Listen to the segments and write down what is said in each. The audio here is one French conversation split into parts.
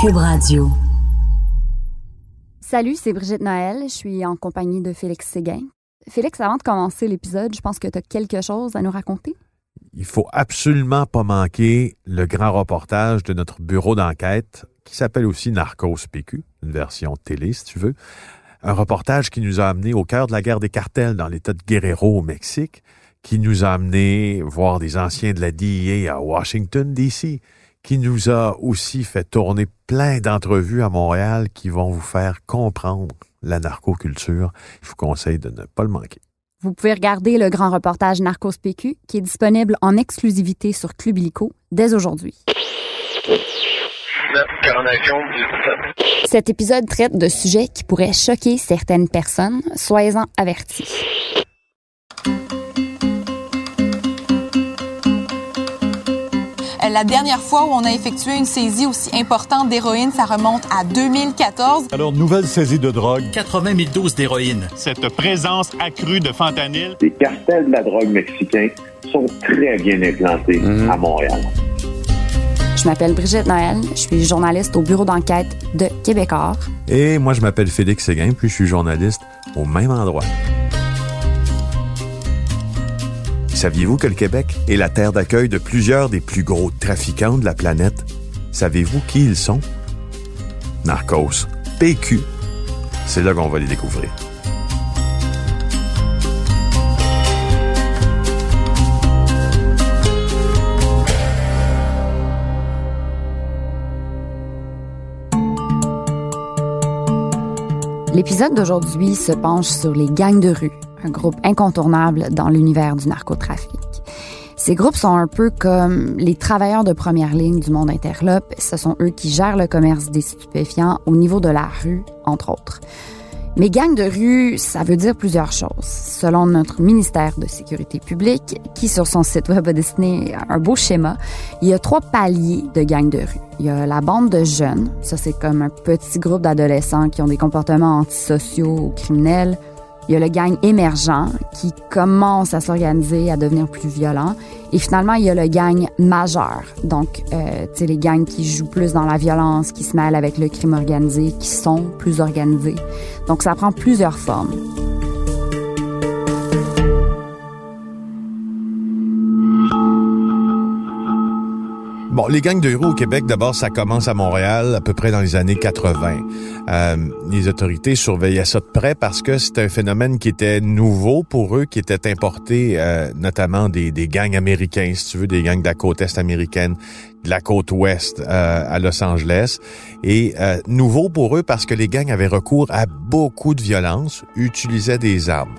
Cube Radio. Salut, c'est Brigitte Noël. Je suis en compagnie de Félix Séguin. Félix, avant de commencer l'épisode, je pense que tu as quelque chose à nous raconter. Il faut absolument pas manquer le grand reportage de notre bureau d'enquête qui s'appelle aussi Narcos PQ, une version télé si tu veux. Un reportage qui nous a amené au cœur de la guerre des cartels dans l'État de Guerrero au Mexique, qui nous a amené voir des anciens de la DEA à Washington, D.C., qui nous a aussi fait tourner plein d'entrevues à Montréal qui vont vous faire comprendre la narcoculture. Je vous conseille de ne pas le manquer. Vous pouvez regarder le grand reportage Narcos PQ qui est disponible en exclusivité sur Club Illico dès aujourd'hui. Cet épisode traite de sujets qui pourraient choquer certaines personnes. Soyez-en avertis. La dernière fois où on a effectué une saisie aussi importante d'héroïne, ça remonte à 2014. Alors, nouvelle saisie de drogue. 80 000 doses d'héroïne. Cette présence accrue de fentanyl. Les cartels de la drogue mexicains sont très bien implantés à Montréal. Je m'appelle Brigitte Noël, je suis journaliste au bureau d'enquête de Québecor. Et moi, je m'appelle Félix Séguin, puis je suis journaliste au même endroit. Saviez-vous que le Québec est la terre d'accueil de plusieurs des plus gros trafiquants de la planète? Savez-vous qui ils sont? Narcos, PQ. C'est là qu'on va les découvrir. L'épisode d'aujourd'hui se penche sur les gangs de rue, un groupe incontournable dans l'univers du narcotrafic. Ces groupes sont un peu comme les travailleurs de première ligne du monde interlope. Ce sont eux qui gèrent le commerce des stupéfiants au niveau de la rue, entre autres. Mais gangs de rue, ça veut dire plusieurs choses. Selon notre ministère de Sécurité publique, qui sur son site web a dessiné un beau schéma, il y a trois paliers de gangs de rue. Il y a la bande de jeunes, ça c'est comme un petit groupe d'adolescents qui ont des comportements antisociaux ou criminels. Il y a le gang émergent qui commence à s'organiser, à devenir plus violent. Et finalement, il y a le gang majeur. Donc, euh, tu sais, les gangs qui jouent plus dans la violence, qui se mêlent avec le crime organisé, qui sont plus organisés. Donc, ça prend plusieurs formes. Bon, les gangs de rue au Québec, d'abord, ça commence à Montréal, à peu près dans les années 80. Euh, les autorités surveillaient ça de près parce que c'était un phénomène qui était nouveau pour eux, qui était importé euh, notamment des, gangs américains, si tu veux, des gangs de la côte est américaine, de la côte ouest euh, à Los Angeles. Et euh, nouveau pour eux parce que les gangs avaient recours à beaucoup de violence, utilisaient des armes.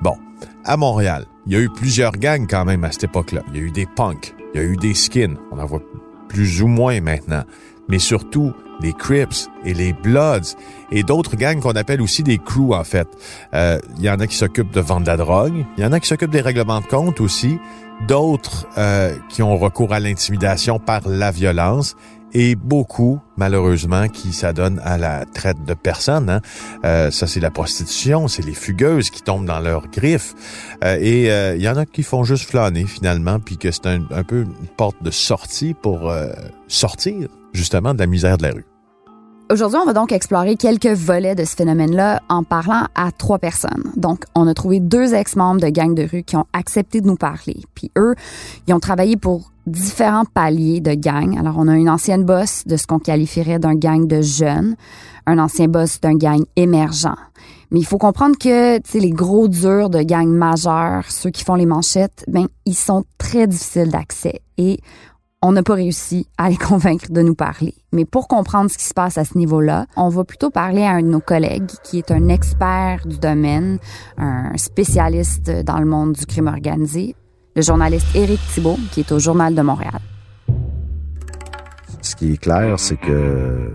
Bon, à Montréal, il y a eu plusieurs gangs quand même à cette époque-là. Il y a eu des punks, il y a eu des skins, on en voit plus ou moins maintenant, mais surtout les Crips et les Bloods et d'autres gangs qu'on appelle aussi des crews en fait. Euh, Il y en a qui s'occupent de vendre de la drogue, il y en a qui s'occupent des règlements de compte aussi, d'autres euh, qui ont recours à l'intimidation par la violence et beaucoup, malheureusement, qui s'adonnent à la traite de personnes. Hein. Euh, ça, c'est la prostitution, c'est les fugueuses qui tombent dans leurs griffes. Euh, et euh, il y en a qui font juste flâner, finalement, puis que c'est un, un, peu une porte de sortie pour euh, sortir, justement, de la misère de la rue. Aujourd'hui, on va donc explorer quelques volets de ce phénomène-là en parlant à trois personnes. Donc, on a trouvé deux ex-membres de gangs de rue qui ont accepté de nous parler. Puis eux, ils ont travaillé pour différents paliers de gangs. Alors, on a une ancienne boss de ce qu'on qualifierait d'un gang de jeunes, un ancien boss d'un gang émergent. Mais il faut comprendre que, les gros durs de gangs majeurs, ceux qui font les manchettes, ben, ils sont très difficiles d'accès. Et on n'a pas réussi à les convaincre de nous parler. Mais pour comprendre ce qui se passe à ce niveau-là, on va plutôt parler à un de nos collègues qui est un expert du domaine, un spécialiste dans le monde du crime organisé, le journaliste Éric Thibault, qui est au Journal de Montréal. Ce qui est clair, c'est que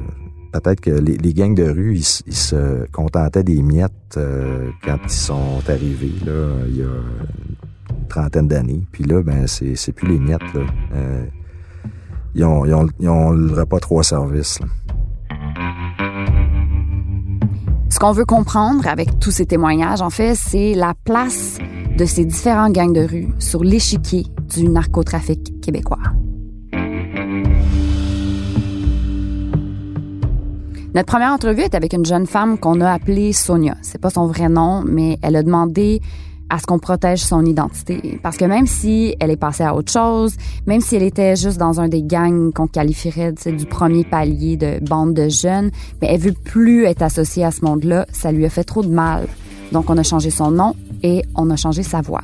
peut-être que les, gangs de rue, ils, se contentaient des miettes euh, quand ils sont arrivés, là, il y a une trentaine d'années. Puis là, ben, c'est, c'est plus les miettes, là. Euh, ils ils. Ce qu'on veut comprendre avec tous ces témoignages, en fait, c'est la place de ces différents gangs de rue sur l'échiquier du narcotrafic québécois. Notre première entrevue est avec une jeune femme qu'on a appelée Sonia. C'est pas son vrai nom, mais elle a demandé à ce qu'on protège son identité. Parce que même si elle est passée à autre chose, même si elle était juste dans un des gangs qu'on qualifierait du premier palier de bande de jeunes, mais elle veut plus être associée à ce monde-là, ça lui a fait trop de mal. Donc on a changé son nom et on a changé sa voix.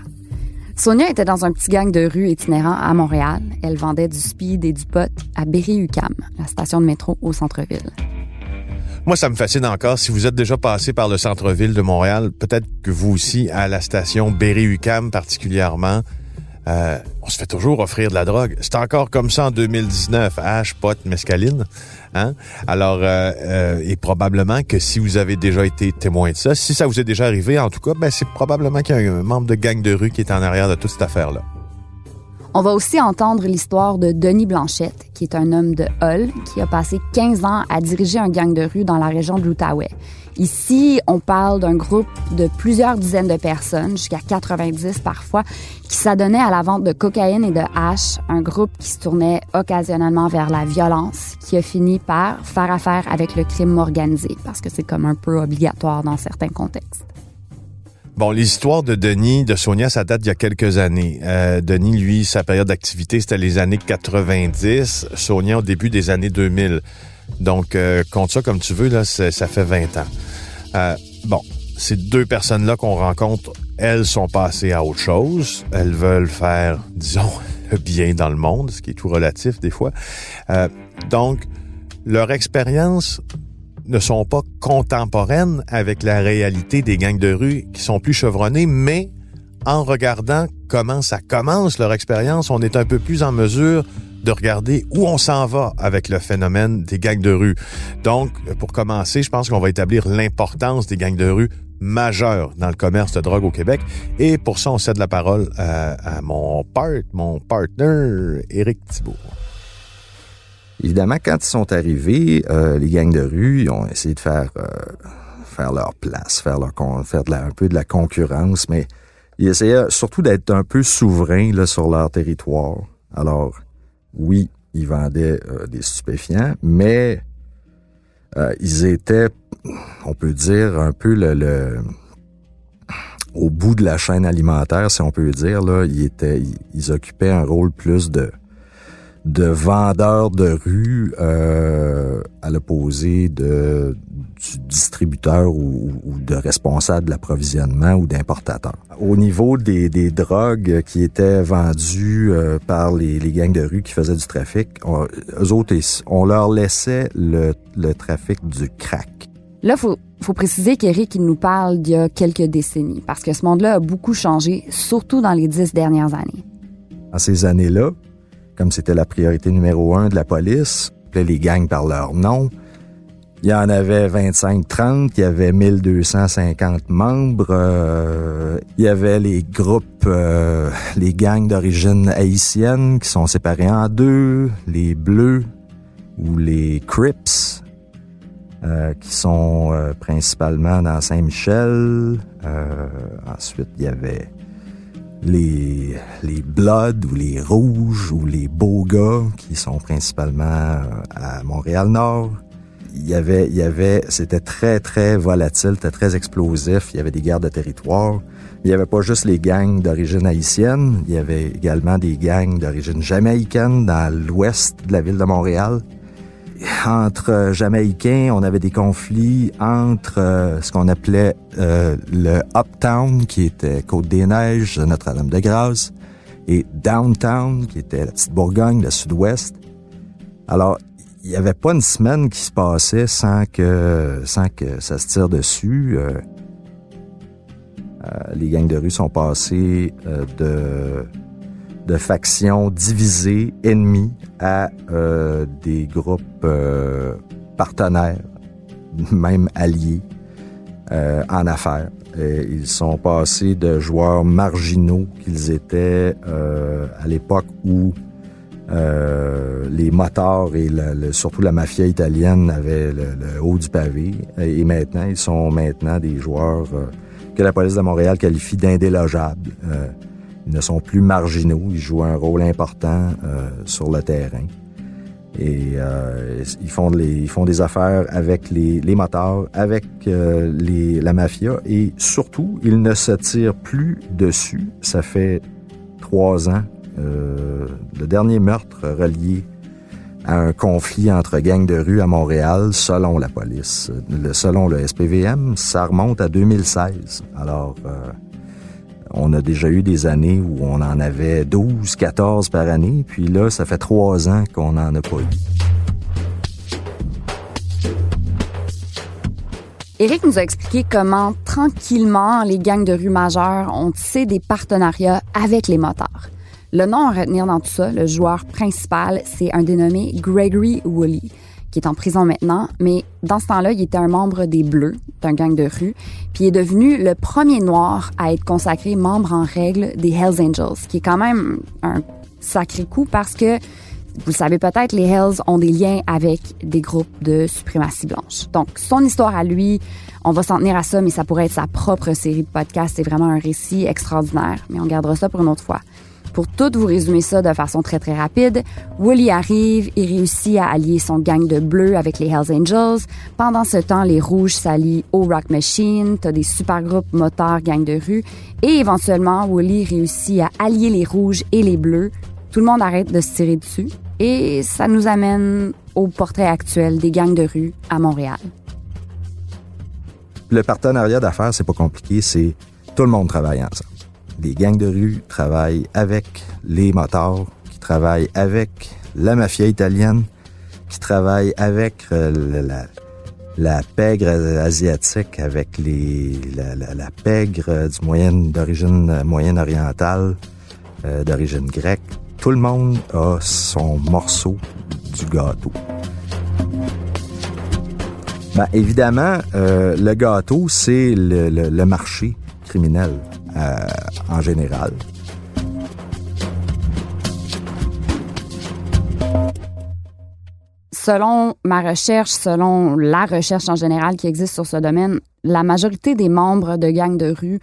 Sonia était dans un petit gang de rue itinérant à Montréal. Elle vendait du speed et du pot à Berry-UQAM, la station de métro au centre-ville. Moi, ça me fascine encore. Si vous êtes déjà passé par le centre-ville de Montréal, peut-être que vous aussi, à la station Berry-UQAM particulièrement, euh, on se fait toujours offrir de la drogue. C'est encore comme ça en 2019. H, pot, mescaline. Hein? Alors, euh, euh, et probablement que si vous avez déjà été témoin de ça, si ça vous est déjà arrivé, en tout cas, ben, c'est probablement qu'il y a un membre de gang de rue qui est en arrière de toute cette affaire-là. On va aussi entendre l'histoire de Denis Blanchette, qui est un homme de Hull qui a passé 15 ans à diriger un gang de rue dans la région de l'Outaouais. Ici, on parle d'un groupe de plusieurs dizaines de personnes, jusqu'à 90 parfois, qui s'adonnait à la vente de cocaïne et de hash, un groupe qui se tournait occasionnellement vers la violence, qui a fini par faire affaire avec le crime organisé, parce que c'est comme un peu obligatoire dans certains contextes. Bon, l'histoire de Denis, de Sonia, ça date d'il y a quelques années. Euh, Denis, lui, sa période d'activité, c'était les années 90. Sonia, au début des années 2000. Donc, euh, compte ça comme tu veux, là, ça fait 20 ans. Euh, bon, ces deux personnes-là qu'on rencontre, elles sont passées à autre chose. Elles veulent faire, disons, bien dans le monde, ce qui est tout relatif des fois. Euh, donc, leur expérience ne sont pas contemporaines avec la réalité des gangs de rue qui sont plus chevronnés, mais en regardant comment ça commence leur expérience, on est un peu plus en mesure de regarder où on s'en va avec le phénomène des gangs de rue. Donc, pour commencer, je pense qu'on va établir l'importance des gangs de rue majeures dans le commerce de drogue au Québec. Et pour ça, on cède la parole à, à mon part, mon partner, Éric Thibault. Évidemment, quand ils sont arrivés, euh, les gangs de rue, ils ont essayé de faire euh, faire leur place, faire leur de la, un peu de la concurrence, mais ils essayaient surtout d'être un peu souverains là, sur leur territoire. Alors, oui, ils vendaient euh, des stupéfiants, mais ils étaient, on peut dire, un peu le, le, au bout de la chaîne alimentaire, si on peut dire. Là, ils étaient, ils occupaient un rôle plus de de vendeurs de rue euh, à l'opposé de du distributeur ou, de responsable de l'approvisionnement ou d'importateur. Au niveau des, des, drogues qui étaient vendues euh, par les, les, gangs de rue qui faisaient du trafic, on, eux autres, on leur laissait le, le trafic du crack. Là, faut, faut préciser qu'Éric il nous parle d'il y a quelques décennies, parce que ce monde-là a beaucoup changé, surtout dans les dix dernières années. En ces années-là, comme c'était la priorité numéro un de la police, les gangs par leur nom. Il y en avait 25-30, il y avait 1250 membres, euh, il y avait les groupes, euh, les gangs d'origine haïtienne qui sont séparés en deux, les Bleus ou les Crips, euh, qui sont principalement dans Saint-Michel. ensuite, il y avait les, les Bloods ou les Rouges ou les Beaux gars qui sont principalement euh, à Montréal-Nord. Il y avait, il y avait, c'était très, très volatile, c'était très explosif. Il y avait des guerres de territoire. Il n'y avait pas juste les gangs d'origine haïtienne, il y avait également des gangs d'origine jamaïcaine dans l'ouest de la ville de Montréal entre Jamaïcains, on avait des conflits entre euh, ce qu'on appelait euh, le Uptown, qui était Côte-des-Neiges, Notre-Dame-de-Grâce, et Downtown, qui était la petite Bourgogne, le sud-ouest. Alors, il n'y avait pas une semaine qui se passait sans que, sans que ça se tire dessus. Euh, les gangs de rue sont passés de de factions divisées, ennemies, à euh, des groupes euh, partenaires, même alliés euh, en affaires. ils sont passés de joueurs marginaux qu'ils étaient à l'époque où les motards et surtout la mafia italienne avaient le, haut du pavé. Et, maintenant, ils sont maintenant des joueurs que la police de Montréal qualifie d'indélogeables. Ils ne sont plus marginaux, ils jouent un rôle important euh, sur le terrain. Et euh, ils, font des affaires avec les, les motards, avec euh, les, la mafia et surtout, ils ne se tirent plus dessus. Ça fait trois ans. Euh, le dernier meurtre relié à un conflit entre gangs de rue à Montréal, selon la police. Selon le SPVM, ça remonte à 2016. Alors, euh, on a déjà eu des années où on en avait 12, 14 par année, puis là, ça fait trois ans qu'on n'en a pas eu. Éric nous a expliqué comment, tranquillement, les gangs de rue majeures ont tissé des partenariats avec les motards. Le nom à retenir dans tout ça, le joueur principal, c'est un dénommé Gregory Woolley, qui est en prison maintenant, mais dans ce temps-là, il était un membre des Bleus, d'un gang de rue, puis il est devenu le premier noir à être consacré membre en règle des Hells Angels, qui est quand même un sacré coup parce que vous le savez peut-être, les Hells ont des liens avec des groupes de suprématie blanche. Donc, son histoire à lui, on va s'en tenir à ça, mais ça pourrait être sa propre série de podcasts. C'est vraiment un récit extraordinaire, mais on gardera ça pour une autre fois. Pour tout vous résumer ça de façon très très rapide, Wooly arrive et réussit à allier son gang de bleus avec les Hells Angels. Pendant ce temps, les rouges s'allient au Rock Machine, t'as des super groupes motards, gang de rue, et éventuellement, Wooly réussit à allier les rouges et les bleus. Tout le monde arrête de se tirer dessus. Et ça nous amène au portrait actuel des gangs de rue à Montréal. Le partenariat d'affaires, c'est pas compliqué, c'est tout le monde travaille ensemble. Les gangs de rue travaillent avec les motards, qui travaillent avec la mafia italienne, qui travaillent avec euh, la, pègre asiatique, avec les, la, pègre du moyen d'origine moyenne orientale, euh, d'origine grecque. Tout le monde a son morceau du gâteau. Ben, évidemment, euh, le gâteau, c'est le, marché criminel euh, en général. Selon ma recherche, selon la recherche en général qui existe sur ce domaine, la majorité des membres de gangs de rue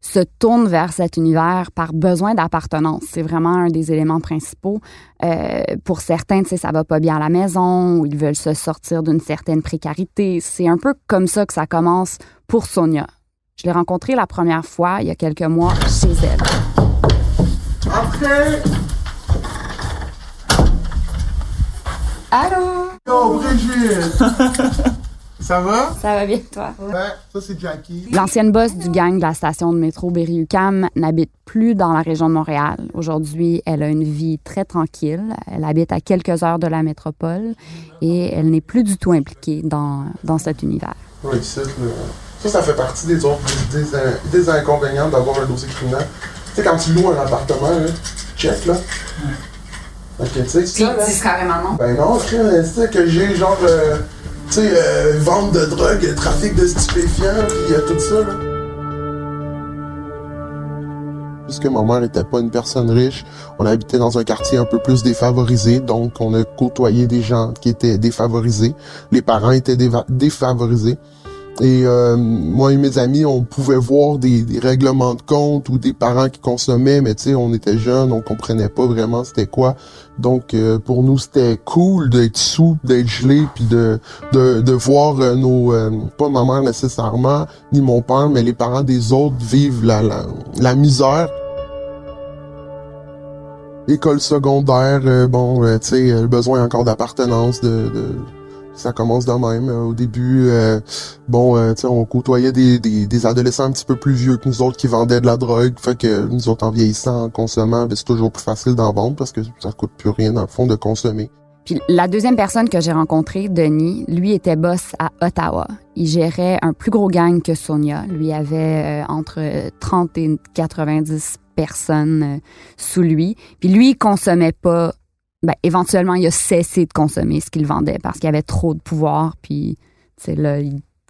se tournent vers cet univers par besoin d'appartenance. C'est vraiment un des éléments principaux. Euh, pour certains, tu sais, ça va pas bien à la maison ou ils veulent se sortir d'une certaine précarité. C'est un peu comme ça que ça commence pour Sonia. Je l'ai rencontrée la première fois il y a quelques mois chez elle. Entrez! Allô? Yo, Brigitte! Ça va? Ça va bien, toi? Ouais, ça c'est Jackie. L'ancienne boss du gang de la station de métro Berry-UQAM n'habite plus dans la région de Montréal. Aujourd'hui, elle a une vie très tranquille. Elle habite à quelques heures de la métropole et elle n'est plus du tout impliquée dans, dans cet univers. Ça, ça, ça fait partie des autres des, des, des inconvénients d'avoir un dossier criminel. Tu sais, quand tu loues un appartement, là, check, là. Ok, tu sais, Puis ça, là. dis carrément non. Ben non, tu sais, que j'ai genre. Euh, tu sais, euh, vente de drogue, trafic de stupéfiants, puis euh, tout ça, là. Puisque ma mère n'était pas une personne riche, on habitait dans un quartier un peu plus défavorisé, donc on a côtoyé des gens qui étaient défavorisés. Les parents étaient défavorisés. Et euh, moi et mes amis, on pouvait voir des, des, règlements de compte ou des parents qui consommaient, mais tu sais, on était jeunes, on comprenait pas vraiment c'était quoi. Donc euh, pour nous, c'était cool d'être sous, d'être gelé, puis de, de, de voir euh, nos, euh, pas ma mère nécessairement, ni mon père, mais les parents des autres vivre la, la, la misère. École secondaire, euh, bon, tu sais, le besoin encore d'appartenance, de, de ça commence de même. Au début, euh, bon, euh, on côtoyait des, adolescents un petit peu plus vieux que nous autres qui vendaient de la drogue. Fait que nous autres, en vieillissant, en consommant, ben, c'est toujours plus facile d'en vendre parce que ça coûte plus rien, dans le fond, de consommer. Puis la deuxième personne que j'ai rencontrée, Denis, lui était boss à Ottawa. Il gérait un plus gros gang que Sonia. Lui avait euh, entre 30 et 90 personnes euh, sous lui. Puis lui, il consommait pas ben, éventuellement, il a cessé de consommer ce qu'il vendait parce qu'il avait trop de pouvoir. Puis, tu là,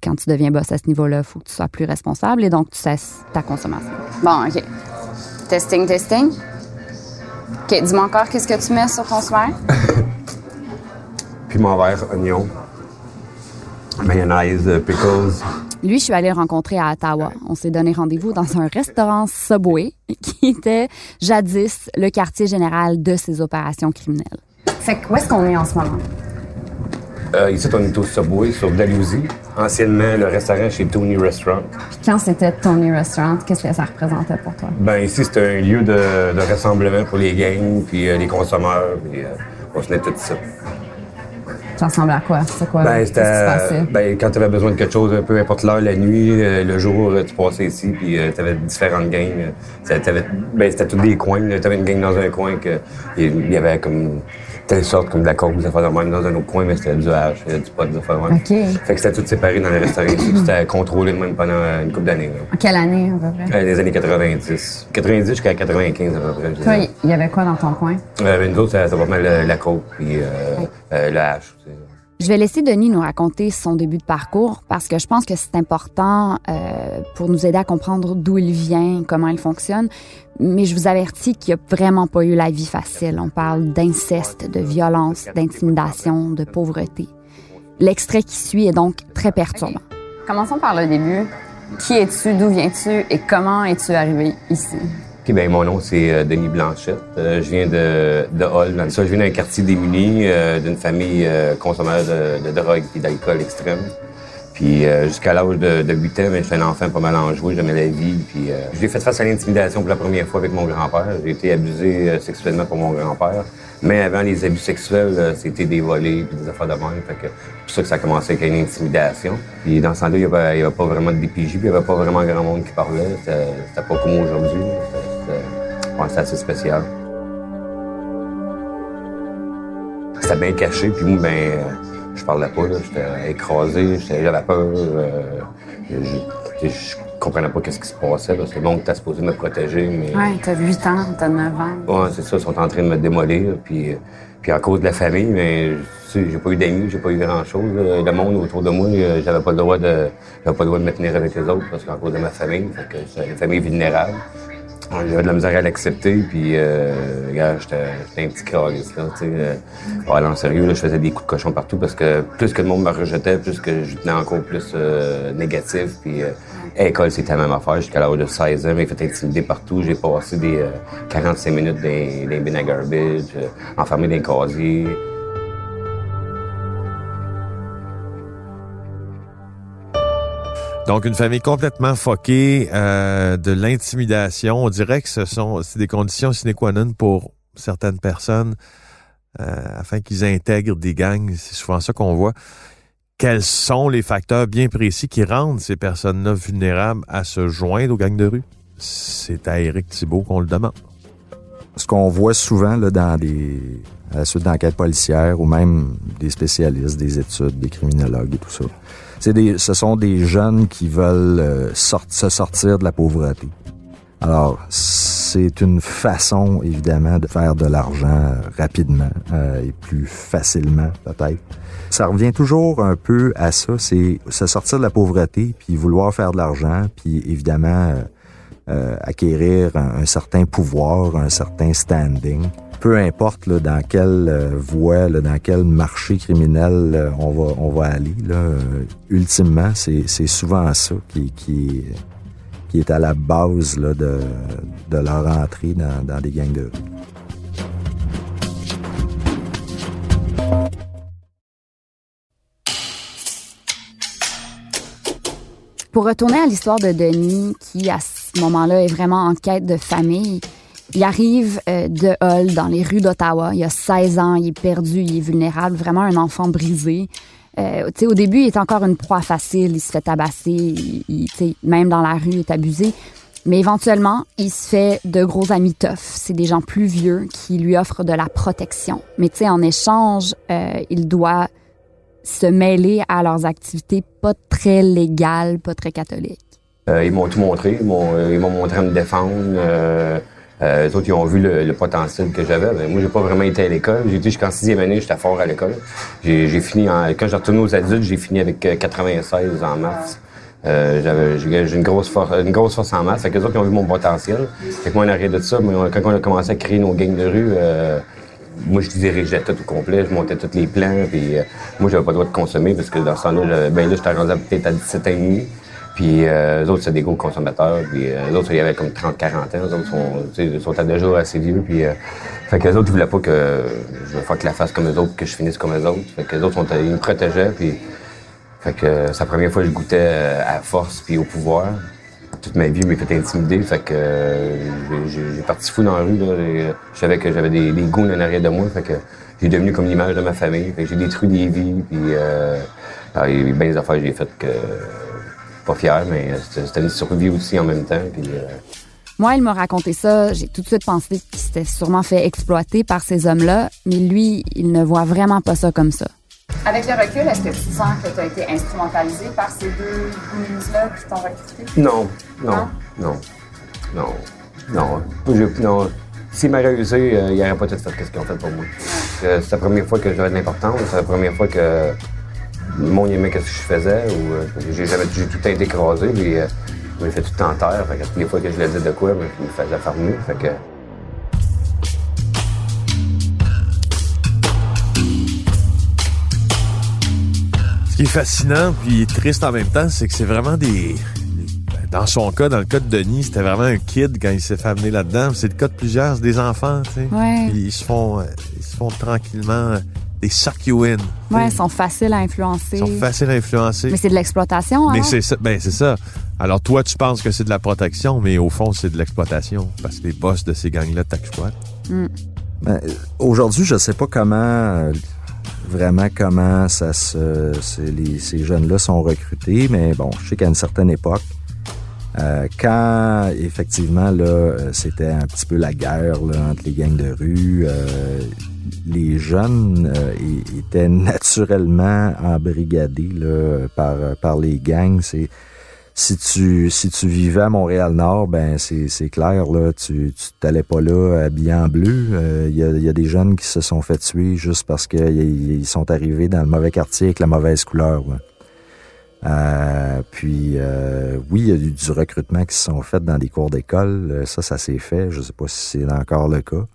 quand tu deviens boss à ce niveau-là, il faut que tu sois plus responsable et donc tu cesses ta consommation. Bon, OK. Testing, testing. OK, dis-moi encore, qu'est-ce que tu mets sur ton soin? Piment vert, oignon, mayonnaise, pickles. Lui, je suis allée le rencontrer à Ottawa. On s'est donné rendez-vous dans un restaurant Subway qui était jadis le quartier général de ces opérations criminelles. Fait que où est-ce qu'on est en ce moment? Euh, ici, on est au Subway sur Dalhousie. Anciennement, le restaurant chez Tony Restaurant. Puis quand c'était Tony Restaurant, qu'est-ce que ça représentait pour toi? Ben ici, c'était un lieu de, de rassemblement pour les gangs, puis euh, les consommateurs, puis euh, on se tenait tout ça. Ça ressemblait à quoi? C'est quoi? Ben, c'était, ben, quand tu avais besoin de quelque chose, peu importe l'heure, la nuit, euh, le jour, euh, tu passais ici, puis tu avais différentes gangs. euh, t'avais- ben, c'était tous des coins. Tu avais une gang dans un coin, que il y avait comme telle sorte, comme de la coke, des affaires de même dans un autre coin, mais c'était du hash, du pot, des affaires de même. OK. Fait que c'était tout séparé dans les restaurants C'était contrôlé de même pendant une couple d'années. quelle année, à peu près? Euh, les années 90. 90 jusqu'à 95 à peu près. Toi, il y avait quoi dans ton coin? Euh, nous autres, c'était mal euh, la coke, puis euh, euh, le hash. Je vais laisser Denis nous raconter son début de parcours parce que je pense que c'est important euh, pour nous aider à comprendre d'où il vient, comment il fonctionne. Mais je vous avertis qu'il n'a vraiment pas eu la vie facile. On parle d'inceste, de violence, d'intimidation, de pauvreté. L'extrait qui suit est donc très perturbant. Commençons par le début. Qui es-tu, d'où viens-tu? Et comment es-tu arrivé ici? OK, ben mon nom, c'est euh, Denis Blanchette. Euh, je viens de, de Hall. Ça, je viens d'un quartier démuni, euh, d'une famille euh, consommateur de, de drogue et d'alcool extrême. Puis euh, jusqu'à l'âge de, de 8 ans, ben, j'étais un enfant pas mal enjoué, j'aimais la vie. Puis j'ai fait face à l'intimidation pour la première fois avec mon grand-père. J'ai été abusé sexuellement par mon grand-père. Mais avant les abus sexuels, c'était des volets puis des affaires de même. Fait que c'est pour ça que ça a commencé avec une intimidation. Puis dans ce temps-là, il n'y avait, avait pas vraiment de DPJ, puis il n'y avait pas vraiment grand monde qui parlait. C'était pas comme aujourd'hui. Ouais, c'était assez spécial. C'était bien caché, puis moi, ben, euh, je parlais pas. J'étais écrasé, j'avais peur. euh, je, je, comprenais pas qu'est-ce qui se passait, parce que monde était supposé me protéger, mais... Ouais, t'as 8 ans, t'as 9 ans. Ouais, c'est ça, ils sont en train de me démolir. Puis, euh, puis à cause de la famille, mais j'ai pas eu d'amis, j'ai pas eu grand-chose. Le monde autour de moi, j'avais pas le droit de j'avais pas le droit de me tenir avec les autres parce qu'à cause de ma famille, fait que c'est une famille vulnérable. J'avais de la misère à l'accepter, puis euh, regarde, j'étais un petit calice, là, tu sais. Euh, ouais, sérieux, là, je faisais des coups de cochon partout parce que plus que le monde me rejetait, plus que je tenais encore plus euh, négatif, puis euh, à c'était la même affaire. Jusqu'à l'âge de 16 ans, j'ai fait intimider partout. J'ai passé des euh, 45 minutes dans dans les garbage, euh, enfermé dans les casiers. Donc, une famille complètement foquée, euh, de l'intimidation. On dirait que ce sont c'est des conditions sine qua non pour certaines personnes euh, afin qu'ils intègrent des gangs. C'est souvent ça qu'on voit. Quels sont les facteurs bien précis qui rendent ces personnes-là vulnérables à se joindre aux gangs de rue? C'est à Éric Thibault qu'on le demande. Ce qu'on voit souvent là, dans des, à la suite d'enquêtes policières ou même des spécialistes, des études, des criminologues et tout ça, des, ce sont des jeunes qui veulent euh, se sortir de la pauvreté. Alors, c'est une façon, évidemment, de faire de l'argent euh, rapidement euh, et plus facilement, peut-être. Ça revient toujours un peu à ça, c'est se sortir de la pauvreté, puis vouloir faire de l'argent, puis évidemment acquérir un certain pouvoir, un certain standing. Peu importe dans quelle euh, voie, dans quel marché criminel euh, on va on va aller. Euh, ultimement, c'est souvent ça qui est à la base de leur entrée dans, dans des gangs de rue. Pour retourner à l'histoire de Denis, qui à ce moment-là est vraiment en quête de famille, il arrive euh, de Hull, dans les rues d'Ottawa. Il a 16 ans, il est perdu, il est vulnérable, vraiment un enfant brisé. Euh, au début, il est encore une proie facile, il se fait tabasser, il, il- même dans la rue, il est abusé. Mais éventuellement, il se fait de gros amis tough. C'est des gens plus vieux qui lui offrent de la protection. Mais en échange, euh, il doit se mêler à leurs activités pas très légales, pas très catholiques. Euh, ils m'ont tout montré. Ils m'ont, euh, ils m'ont montré à me défendre. Euh, euh, les autres, ils ont vu le, le potentiel que j'avais. Ben, moi, j'ai pas vraiment été à l'école. J'ai été jusqu'en sixième année, j'étais fort à l'école. J'ai, fini en, quand j'ai retourné aux adultes, j'ai fini avec euh, 96 en maths. Euh, j'avais, j'ai, une grosse force, une grosse force en maths. Fait que les autres, ils ont vu mon potentiel. Fait que moi, en arrière de ça, moi, quand on a commencé à créer nos gangs de rue, euh, moi, je dirigeais tout complet, je montais tous les plans, puis euh, moi, j'avais pas le droit de consommer parce que dans ce temps-là, ben là, j'étais rendu peut-être à 17 ans et demi. Puis euh, eux autres, c'est des gros consommateurs. Puis euh, eux autres, il y avait comme 30-40 ans. Eux autres sont, sont à deux jours assez vieux. Puis, euh, fait que les autres, ils voulaient pas que je me fasse la face comme eux autres, que je finisse comme eux autres. Fait que les autres, sont, ils me protégeaient. Puis, fait que euh, c'est la première fois que je goûtais euh, à force puis au pouvoir. Toute ma vie, je m'ai fait intimider. Fait que euh, j'ai parti fou dans la rue. Là, euh, je savais que j'avais des, des en arrière de moi. Fait que j'ai devenu comme l'image de ma famille. Fait que j'ai détruit des vies. Puis, euh, alors, il y a eu bien des affaires que j'ai faites que pas fier, mais c'était c'était une survie aussi en même temps. Puis, euh, Moi, il m'a raconté ça. J'ai tout de suite pensé qu'il s'était sûrement fait exploiter par ces hommes-là, mais lui, il ne voit vraiment pas ça comme ça. Avec le recul, est-ce que tu sens que tu as été instrumentalisé par ces deux goonies-là qui t'ont recruté? Non, non, non, non, non. Je- non. S'il m'aurait réussi, euh, il n'aurait pas tout fait ce qu'ils ont fait pour moi. Euh, c'est la première fois que j'avais de l'importance, c'est la première fois que le monde aimait ce que je faisais, ou euh, j'ai jamais tout le temps été écrasé, puis euh, je me fait tout le temps taire. Fait que toutes les fois que je le disais de quoi, ben, je me faisais. Fait que, Ce qui est fascinant puis triste en même temps, c'est que c'est vraiment des. Dans son cas, dans le cas de Denis, c'était vraiment un kid quand il s'est fait amener là-dedans. C'est le cas de plusieurs, c'est des enfants, tu sais. Ouais. Puis Ils se font, euh, ils se font tranquillement des suck you in. Ouais, ils sont faciles à influencer. Ils sont faciles à influencer. Mais c'est de l'exploitation, hein? Mais c'est ça, ben c'est ça. Alors toi, tu penses que c'est de la protection, mais au fond, c'est de l'exploitation parce que les boss de ces gangs-là t'exploitent. Mm. Ben, Aujourd'hui, je sais pas comment euh, vraiment comment ça se les- ces jeunes-là sont recrutés, mais bon, je sais qu'à une certaine époque, euh, quand effectivement là, euh, c'était un petit peu la guerre entre les gangs de rue, euh, les jeunes euh, étaient naturellement embrigadés là, par par les gangs. C'est si tu si tu vivais à Montréal-Nord, ben c'est c'est clair là, tu tu t'allais pas là habillé en bleu. Il y, a, des jeunes qui se sont fait tuer juste parce qu'ils ils sont arrivés dans le mauvais quartier avec la mauvaise couleur. Euh, puis euh, oui, il y a du recrutement qui se sont faits dans des cours d'école. Euh, Ça, ça s'est fait. Je sais pas si c'est encore le cas.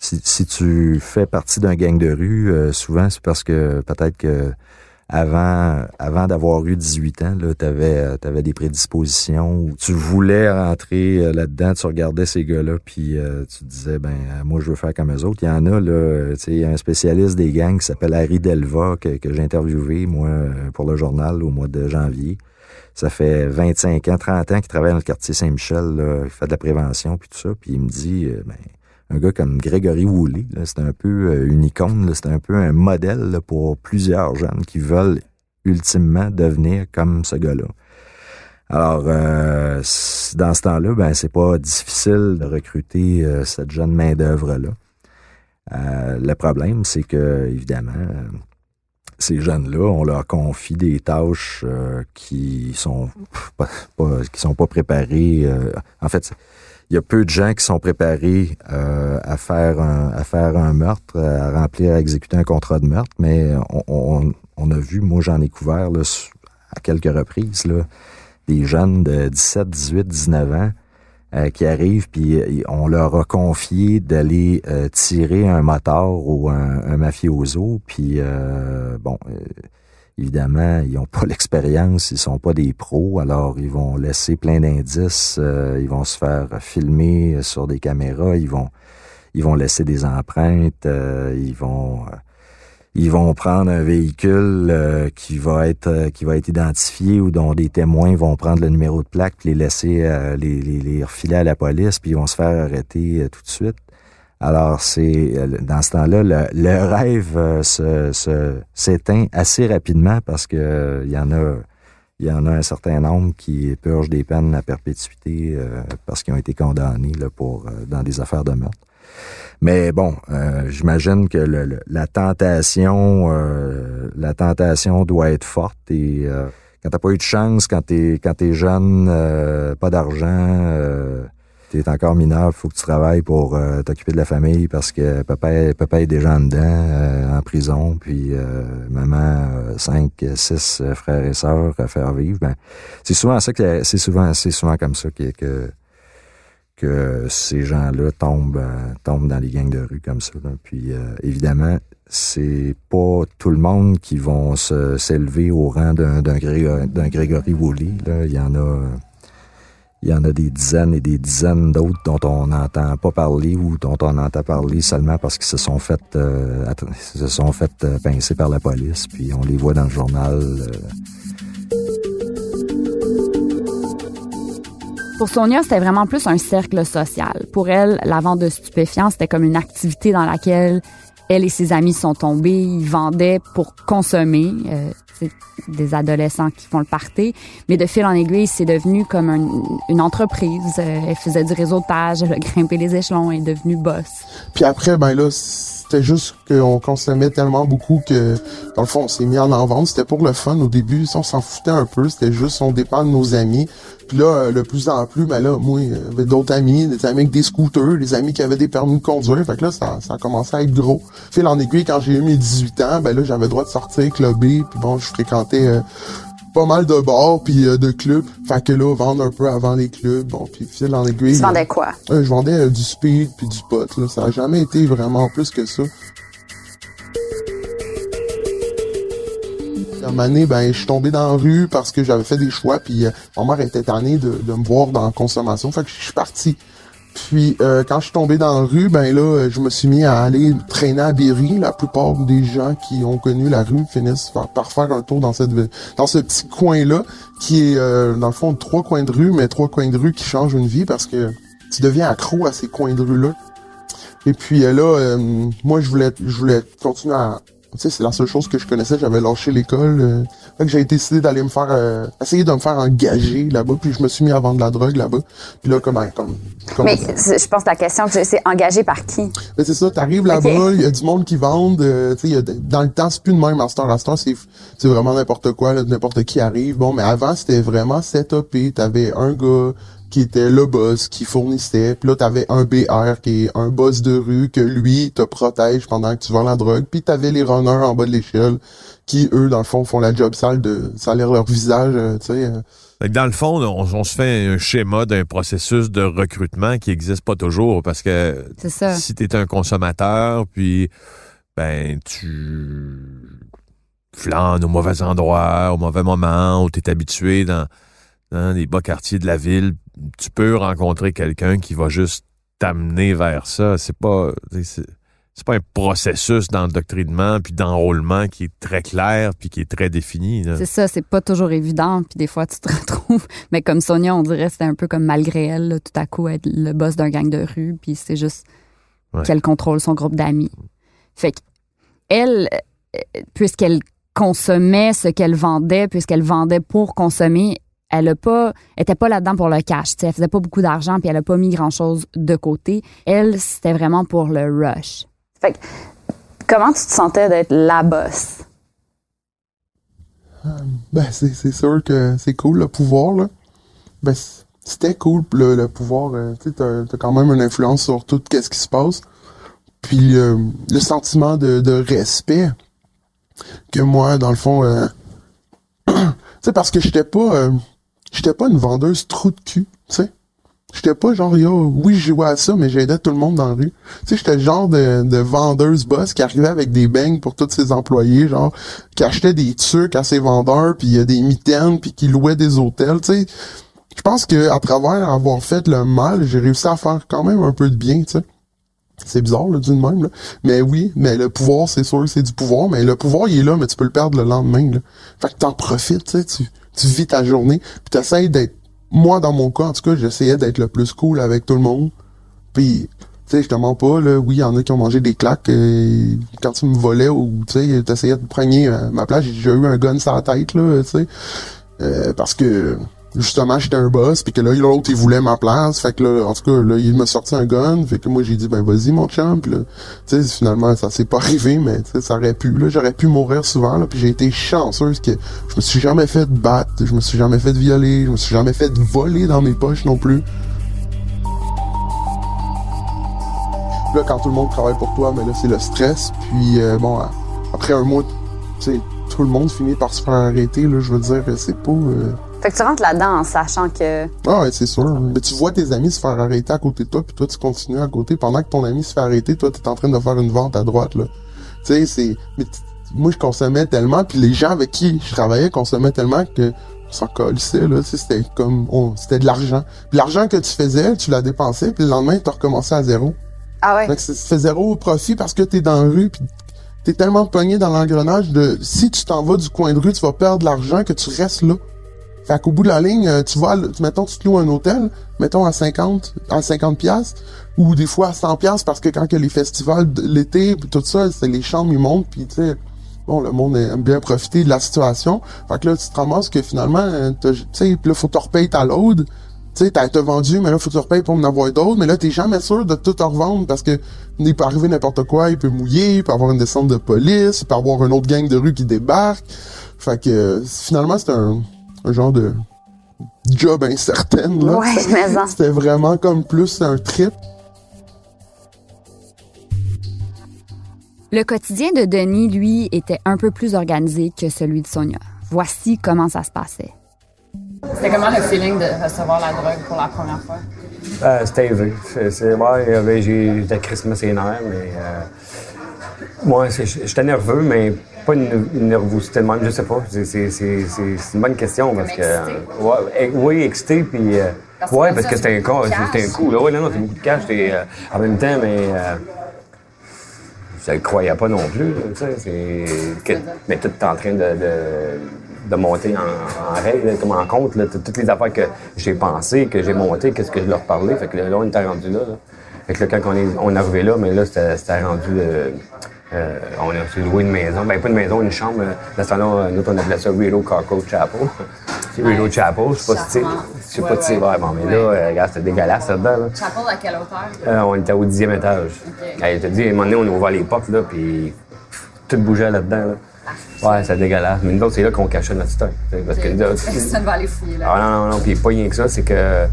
Si, si tu fais partie d'un gang de rue, euh, souvent c'est parce que peut-être que avant, avant d'avoir eu 18 ans, tu avais, des prédispositions où tu voulais rentrer euh, là-dedans, tu regardais ces gars-là, puis euh, tu disais, ben euh, moi, je veux faire comme eux autres. Il y en a, là, euh, tu un spécialiste des gangs qui s'appelle Harry Delva, que, que j'ai interviewé, moi, euh, pour le journal au mois de janvier. Ça fait 25 ans, 30 ans qu'il travaille dans le quartier Saint-Michel, il fait de la prévention, puis tout ça, puis il me dit, euh, ben, un gars comme Grégory Woolley, c'est un peu euh, une icône, c'est un peu un modèle pour plusieurs jeunes qui veulent ultimement devenir comme ce gars-là. Alors, euh, dans ce temps-là, ben c'est pas difficile de recruter euh, cette jeune main d'œuvre là. Le problème, c'est que évidemment, ces jeunes-là, on leur confie des tâches qui sont pas, pas- qui sont pas préparées. en fait, il y a peu de gens qui sont préparés euh, à faire un, meurtre, à remplir, à exécuter un contrat de meurtre, mais on, a vu, moi j'en ai couvert à quelques reprises, des jeunes de 17, 18, 19 ans euh, qui arrivent, puis euh, on leur a confié d'aller euh, tirer un moteur ou un, un mafioso, puis euh, bon, euh, évidemment, ils n'ont pas l'expérience, ils sont pas des pros, alors ils vont laisser plein d'indices, euh, ils vont se faire filmer sur des caméras, ils vont ils vont laisser des empreintes, euh, ils vont euh, ils vont prendre un véhicule qui va être qui va être identifié ou dont des témoins vont prendre le numéro de plaque puis les laisser les, les, les refiler à la police puis ils vont se faire arrêter tout de suite. Alors c'est euh, dans ce temps-là le, rêve euh, s'éteint assez rapidement parce que euh, il y en a il y en a un certain nombre qui purgent des peines à perpétuité parce qu'ils ont été condamnés là, pour dans des affaires de meurtre. Mais bon, j'imagine que la tentation, la tentation doit être forte et quand t'as pas eu de chance, quand t'es quand t'es jeune, pas d'argent, euh, t'es encore mineur, faut que tu travailles pour euh, t'occuper de la famille parce que papa, papa est déjà dedans, euh, en prison, puis euh, maman, euh, cinq, six frères et sœurs à faire vivre. Ben, c'est souvent ça que c'est souvent c'est souvent comme ça que, que ces gens-là tombent, tombent dans les gangs de rue comme ça. Puis évidemment, c'est pas tout le monde qui vont s'élever au rang d'un d'un Gré- d'un Grégory Woolley. Il y en a il y en a des dizaines et des dizaines d'autres dont on n'entend pas parler ou dont on entend parler seulement parce qu'ils se sont fait euh, se sont fait euh, pincer par la police, puis on les voit dans le journal. euh, Pour Sonia, c'était vraiment plus un cercle social. Pour elle, la vente de stupéfiants, c'était comme une activité dans laquelle elle et ses amis sont tombés. Ils vendaient pour consommer. Euh, c'est des adolescents qui font le party. Mais de fil en aiguille, c'est devenu comme un- une entreprise. Euh, elle faisait du réseautage, elle a grimpé les échelons, elle est devenue boss. Puis après, ben là, c'était juste qu'on consommait tellement beaucoup que, dans le fond, on s'est mis en en vente. C'était pour le fun au début. On s'en foutait un peu. C'était juste, on dépend de nos amis. Puis là, euh, le plus en plus, ben là, moi, j'avais d'autres amis, des amis avec des scooters, des amis qui avaient des permis de conduire. Fait que là, ça, ça a commencé à être gros. Fil en aiguille, quand j'ai eu mes 18 ans, ben là, j'avais le droit de sortir, clubber. Puis bon, je fréquentais euh, pas mal de bars puis euh, de clubs. Fait que là, vendre un peu avant les clubs. Bon, puis fil en aiguille. Tu vendais quoi? Euh, je vendais euh, du speed puis du pot. Là. Ça a jamais été vraiment plus que ça. À un moment donné, ben, je suis tombé dans la rue parce que j'avais fait des choix, puis ma mère était tannée de, de me voir dans la consommation, fait que je suis parti. Puis euh, quand je suis tombé dans la rue, ben là, euh, je me suis mis à aller traîner à Berry. La plupart des gens qui ont connu la rue finissent par, faire un tour dans cette dans ce petit coin-là, qui est euh, dans le fond trois coins de rue, mais trois coins de rue qui changent une vie parce que tu deviens accro à ces coins de rue-là. Et puis euh, là, moi je voulais je voulais continuer à. Tu sais, c'est la seule chose que je connaissais. J'avais lâché l'école. euh, fait que j'ai décidé d'aller me faire euh, essayer de me faire engager là-bas. Puis je me suis mis à vendre de la drogue là-bas. Puis là, comment comme, comme Mais je pense que la question, que c'est engagé par qui? mais c'est ça, t'arrives là-bas, il y a du monde qui vendent, euh, tu sais, dans le temps, c'est plus de même à Star. À Star, c'est, c'est vraiment n'importe quoi, n'importe qui arrive. Bon, mais avant, c'était vraiment setupé. T'avais un gars qui était le boss, qui fournissait. Puis là, t'avais un BR qui est un boss de rue que lui te protège pendant que tu vends la drogue. Puis t'avais les runners en bas de l'échelle qui, eux, dans le fond, font la job sale de salir leur visage, euh, tu sais. euh. Fait que dans le fond, on, on se fait un schéma d'un processus de recrutement qui n'existe pas toujours parce que ça. si tu es un consommateur, puis ben tu flânes au mauvais endroit, au mauvais moment, où tu es habitué dans, dans les bas quartiers de la ville, tu peux rencontrer quelqu'un qui va juste t'amener vers ça. C'est pas c'est pas un processus d'endoctrinement puis d'enrôlement qui est très clair puis qui est très défini. C'est ça, c'est pas toujours évident. Puis des fois, tu te retrouves. Mais comme Sonia, on dirait c'était un peu comme malgré elle, là, tout à coup, être le boss d'un gang de rue. Puis c'est juste Ouais. qu'elle contrôle son groupe d'amis. Fait que elle, euh, puisqu'elle consommait ce qu'elle vendait, puisqu'elle vendait pour consommer, elle a pas, était pas là-dedans pour le cash. tu sais, Elle faisait pas beaucoup d'argent, puis elle a pas mis grand-chose de côté. Elle, c'était vraiment pour le rush. Fait que, comment tu te sentais d'être la boss? Ben, c'est, c'est sûr que c'est cool, le pouvoir, là. Ben, c'était cool, le, le pouvoir. euh, tu t'as quand même une influence sur tout ce qui se passe. Puis euh, le sentiment de, de respect que moi, dans le fond... euh, tu sais, parce que j'étais pas... j'étais pas une vendeuse trou de cul, tu sais. J'étais pas genre, yo, oui, je jouais à ça, mais j'aidais tout le monde dans la rue. Tu sais, j'étais le genre de, de vendeuse boss qui arrivait avec des beignes pour tous ses employés, genre, qui achetait des trucs à ses vendeurs, puis euh, des mitaines, puis qui louait des hôtels, tu sais. Je pense que à travers avoir fait le mal, j'ai réussi à faire quand même un peu de bien, tu sais. C'est bizarre, là, d'une même, là. Mais oui, mais le pouvoir, c'est sûr, c'est du pouvoir, mais le pouvoir, il est là, mais tu peux le perdre le lendemain, là. Fait que t'en profites, tu sais, tu, tu vis ta journée, puis t'essayes d'être, moi, dans mon cas, en tout cas, j'essayais d'être le plus cool avec tout le monde. Puis, tu sais, je te mens pas, là, oui, il y en a qui ont mangé des claques euh, quand tu me volais ou, tu sais, t'essayais de prendre euh, ma place, j'ai eu un gun sur la tête, là, tu sais. Euh, parce que justement j'étais un boss puis que là l'autre il voulait ma place. Fait que là en tout cas là il m'a sorti un gun. Fait que moi j'ai dit ben vas-y mon champ. Puis là tu sais finalement ça s'est pas arrivé mais ça aurait pu. Là j'aurais pu mourir souvent là. Puis j'ai été chanceuse que je me suis jamais fait battre. Je me suis jamais fait violer. Je me suis jamais fait voler dans mes poches non plus. Là quand tout le monde travaille pour toi mais là c'est le stress. Puis euh, bon après un mois tu sais tout le monde finit par se faire arrêter là. Je veux dire c'est pas euh, Fait que tu rentres là-dedans en sachant que. ah ouais, c'est sûr. Mais tu vois tes amis se faire arrêter à côté de toi, puis toi, tu continues à côté. Pendant que ton ami se fait arrêter, toi, t'es en train de faire une vente à droite, là. sais, c'est... mais Moi, je consommais tellement, puis les gens avec qui je travaillais consommaient tellement que on s'en colissait, là. Tu C'était comme... on- C'était de l'argent. Puis l'argent que tu faisais, tu l'as dépensé, puis le lendemain, tu recommençais à zéro. Ah ouais? Donc, ça ça fait zéro profit parce que t'es dans la rue, puis t'es tellement pogné dans l'engrenage de... Si tu t'en vas du coin de rue, tu vas perdre de l'argent que tu restes là. Fait qu'au bout de la ligne, euh, tu vas, mettons, tu te loues un hôtel, mettons à 50, à 50 piastres, ou des fois à 100 piastres parce que quand que les festivals l'été, tout ça, c'est les chambres, ils montent, puis tu sais, bon, le monde aime bien profiter de la situation. Fait que là, tu te ramasses que finalement, euh, tu sais, là, faut que tu repayes ta load. Tu sais, t'as été vendu, mais là, faut que tu repayes pour en avoir d'autres. Mais là, t'es jamais sûr de tout revendre parce que il peut arriver n'importe quoi. Il peut mouiller, il peut avoir une descente de police, il peut avoir une autre gang de rue qui débarque. Fait que, euh, finalement, c'est un, un genre de job incertaine, là. Ouais, mais en- C'était vraiment comme plus un trip. Le quotidien de Denis, lui, était un peu plus organisé que celui de Sonia. Voici comment ça se passait. C'était comment le feeling de recevoir la drogue pour la première fois? Euh, c'était élevé. C'est, c'est, ouais, il y avait- j'ai, j'étais Christmas et nerfs, mais. Euh, moi, j'étais nerveux, mais pas une, une nervosité de même, je sais pas. C'est, une bonne question parce que. excité? ouais, eh, oui, excité, puis. euh, Parce que ouais, parce c'était un, beaucoup co- de cash. c'était un coup. Là, ouais, non, non, c'est beaucoup de cash. euh, en même temps, mais. Euh, je le croyais pas non plus, tu sais. Mais tout est en train de, de, de monter en, en règle, comme en compte, là, toutes les affaires que j'ai pensées, que j'ai montées, qu'est-ce que je leur parlais. Fait que là, on était rendu là. là. Fait que là, quand on est, on est arrivé là, mais là, c'était, rendu. euh, euh, on a s'est loué une maison. Ben, pas une maison, une chambre. Dans ce temps-là, nous, on appelait ça Rito Cockroach Chapel. C'est Rito Chapel. Je sais pas si tu sais. Je sais pas si c'est vrai. Bon, mais là, euh, regarde, c'était dégueulasse là-dedans. là. Chapel à quelle hauteur? Euh, on était au dixième étage. Elle te dit, à un moment donné, on a ouvert les portes, là, puis tout bougeait là-dedans. Là. Ouais, c'est dégueulasse. Mais nous autres, c'est là qu'on cachait notre stock. Parce que nous autres, Personne va aller fouiller là. ah non, non, non, puis pas rien que ça, c'est que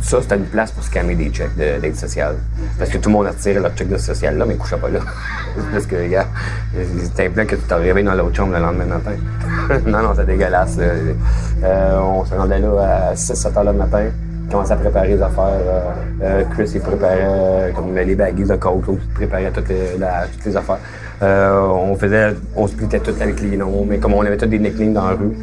ça, c'était une place pour scammer des chèques de- d'aide sociale. Parce que tout le monde a retiré leur chèque de social là, mais ils couchaient pas là. Parce que, gars, c'était un plan que tu te réveillé dans l'autre chambre le lendemain matin. non, non, c'est dégueulasse. Euh, on se rendait là à 6-7 heures le matin. On commençait à préparer les affaires. Euh, euh, Chris, il préparait comme les baguilles de coke, il préparait toutes les, affaires. On faisait, on splitait tout avec les noms, mais comme on avait tous des nicknames dans la rue,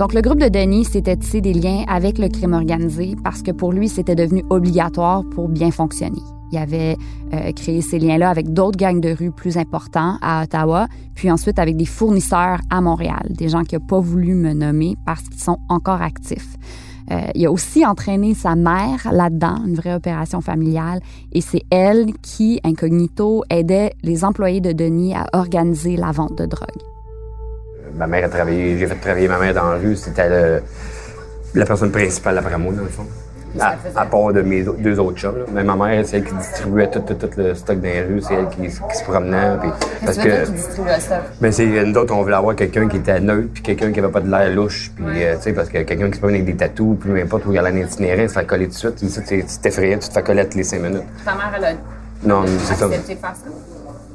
Donc, le groupe de Denis s'était tissé des liens avec le crime organisé parce que pour lui, c'était devenu obligatoire pour bien fonctionner. Il avait euh, créé ces liens-là avec d'autres gangs de rue plus importants à Ottawa, puis ensuite avec des fournisseurs à Montréal, des gens qu'il n'a pas voulu me nommer parce qu'ils sont encore actifs. Euh, il a aussi entraîné sa mère là-dedans, une vraie opération familiale, et c'est elle qui, incognito, aidait les employés de Denis à organiser la vente de drogue. Ma mère a travaillé, j'ai fait travailler ma mère dans la rue, c'était le- la personne principale après moi, dans le fond. À, à part de mes deux autres chums. là. Mais ma mère, c'est elle qui distribuait tout, tout, tout le stock dans les rues, c'est elle qui, qui se promenait. Puis, parce que qui ben, c'est, nous autres, on voulait avoir quelqu'un qui était neutre, puis quelqu'un qui avait pas de l'air louche. Puis, euh, tu sais, parce que quelqu'un qui se promène avec des tatous, puis peu importe où il y a un itinérant, il se fait coller tout de suite. Tu t'effrayais, tu te fais coller toutes les cinq minutes. Ta mère, elle a Non, c'est faire ça?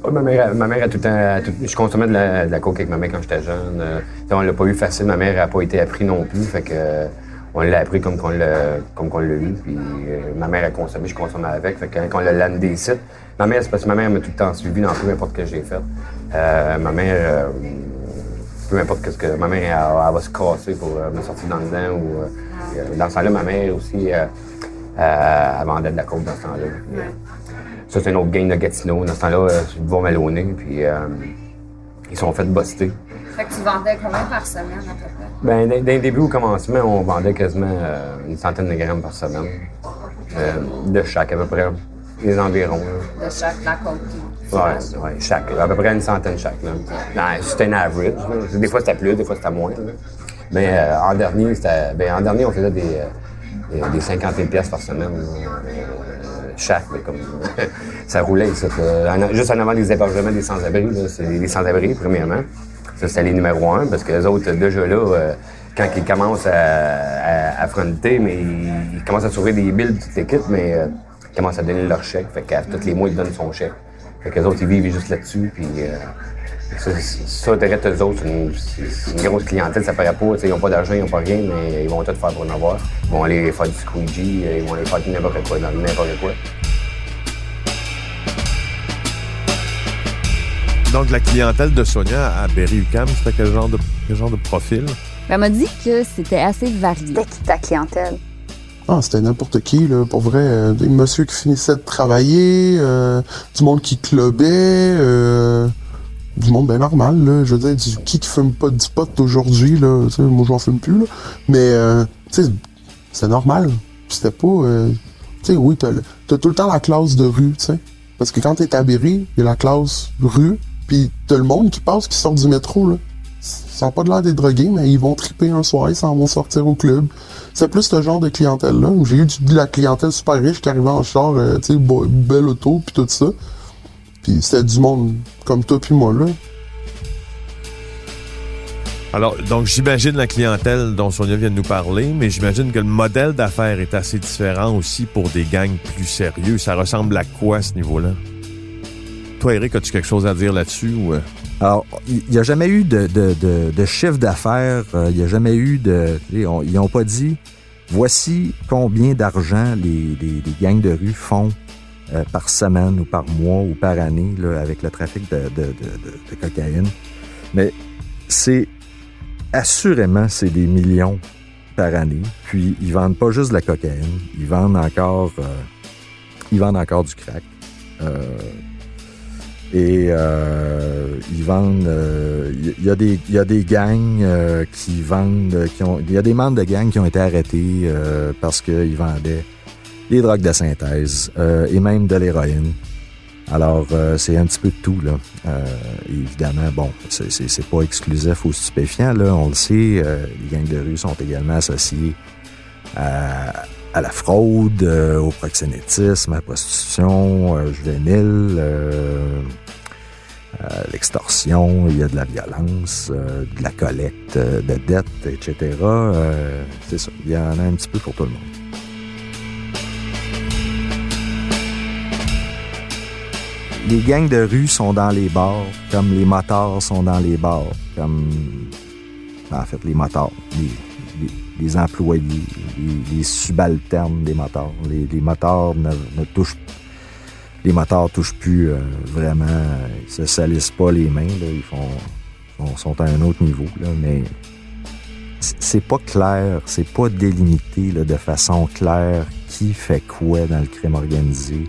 Ouais, ma, mère, ma mère a tout le temps. tout- je consommais de la, de la coke avec ma mère quand j'étais jeune. Euh, on l'a pas eu facile. Ma mère n'a pas été appris non plus. Fait que euh, on l'a appris comme qu'on l'a comme qu'on l'a eu. Puis euh, ma mère a consommé, je consommais avec. Fait que quand on l'a landé ici, ma mère, c'est parce que ma mère m'a tout le temps suivi dans peu importe ce que j'ai fait. Euh, ma mère. peu importe ce que ma mère elle, elle va se casser pour me sortir dans le ou euh, dans ce temps-là ma mère aussi elle vendait de la coke dans ce temps-là. Ça, c'est un autre gang de Gatineau. Dans ce temps-là, euh, ils vont malonner, puis euh, ils sont fait buster. Fait que tu vendais combien par semaine à peu près? Ben, d'un début au commencement, on vendait quasiment euh, une centaine de grammes par semaine. Euh, de chaque, à peu près. Les environs. là. De chaque la coke. Ouais, ouais, chaque. À peu près une centaine chaque. Là. Non, c'était un average. là. Des fois, c'était plus, des fois, c'était moins. là. Mais euh, en dernier, c'était. Ben, en dernier, on faisait des, des, des 50 000 pièces par semaine. là. Euh, chaque, là, comme. ça roulait, ça. En- juste en avant des hébergements des sans-abri, les sans-abri, premièrement. Ça, c'était les numéros un, parce que les autres, déjà là, euh, quand ils commencent à, à, fronter, mais ils, commencent à sauver des billes, toute l'équipe, mais euh, ils commencent à donner leur chèque. Fait qu'à tous les mois, ils donnent son chèque. Fait que les autres, ils vivent juste là-dessus, puis... euh, ça, direct, eux autres, c'est une, une grosse clientèle, ça paraît pas. tu sais, Ils n'ont pas d'argent, ils n'ont pas rien, mais ils vont tout faire pour en avoir. Ils vont aller faire du squeegee, ils vont aller faire n'importe quoi, dans n'importe quoi. Donc, la clientèle de Sonia à Berry-UQAM, c'était quel genre de, quel genre de profil? Elle m'a dit que c'était assez varié. C'était qui ta clientèle? Ah, c'était n'importe qui, là, pour vrai. Euh, des messieurs qui finissaient de travailler, euh, du monde qui clubait, euh, du monde bien normal, là. Je veux dire, du, qui qui fume pas du pot aujourd'hui, là. Tu sais, moi, j'en fume plus, là. Mais, euh, tu sais, c'est normal. C'était pas... euh, tu sais, oui, t'as, t'as tout le temps la classe de rue, tu sais. Parce que quand t'es à Berry, il y a la classe rue, puis t'as le monde qui passe, qui sort du métro, là. Ça n'a pas de l'air des drogués, mais ils vont triper un soir, ils s'en vont sortir au club. C'est plus ce genre de clientèle-là. J'ai eu de la clientèle super riche qui arrivait en char, euh, tu sais, belle auto, puis tout ça. Puis c'était du monde comme toi puis moi, là. Alors, donc, j'imagine la clientèle dont Sonia vient de nous parler, mais j'imagine que le modèle d'affaires est assez différent aussi pour des gangs plus sérieux. Ça ressemble à quoi à ce niveau-là? Toi, Eric, as-tu quelque chose à dire là-dessus? Ou... euh? Alors, il n'y a jamais eu de, de, de, de chiffre d'affaires, euh, il n'y a jamais eu de... Ils ont- ils n'ont pas dit, voici combien d'argent les, les, les gangs de rue font euh, par semaine ou par mois ou par année là, avec le trafic de, de, de, de- cocaïne. Mais c'est assurément, c'est des millions par année. Puis ils vendent pas juste de la cocaïne, ils vendent encore, euh, ils vendent encore du crack. Euh, et ils vendent. Il y, a des- il y a des gangs qui vendent. Il y a des membres de gangs qui ont été arrêtés parce qu'ils vendaient des drogues de synthèse euh, et même de l'héroïne. Alors, euh, c'est un petit peu de tout, là. Euh, évidemment, bon, c'est- pas exclusif aux stupéfiants, là. On le sait, les gangs de rue sont également associés à, la fraude, au proxénétisme, à la prostitution juvénile, l'extorsion, il y a de la violence, de la collecte de dettes, etc. C'est ça, il y en a un petit peu pour tout le monde. Les gangs de rue sont dans les bars, comme les motards sont dans les bars, comme en fait les motards, les, employés, les, subalternes des motards. Les, motards ne, touchent les motards touchent plus euh, vraiment, ils se salissent pas les mains, ils font sont, sont à un autre niveau, mais c'est pas clair, c'est pas délimité de façon claire qui fait quoi dans le crime organisé.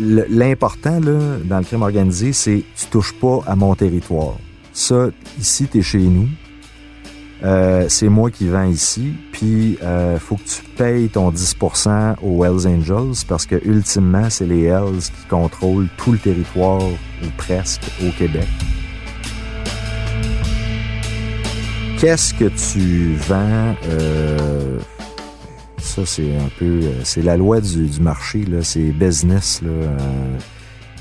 L'important dans le crime organisé, c'est tu touches pas à mon territoire. Ça, ici, t'es chez nous. Euh, c'est moi qui vends ici, puis euh, faut que tu payes ton 10% aux Hells Angels parce que ultimement, c'est les Hells qui contrôlent tout le territoire ou presque au Québec. Qu'est-ce que tu vends euh, Ça, c'est un peu, euh, c'est la loi du, marché là, c'est business là. euh,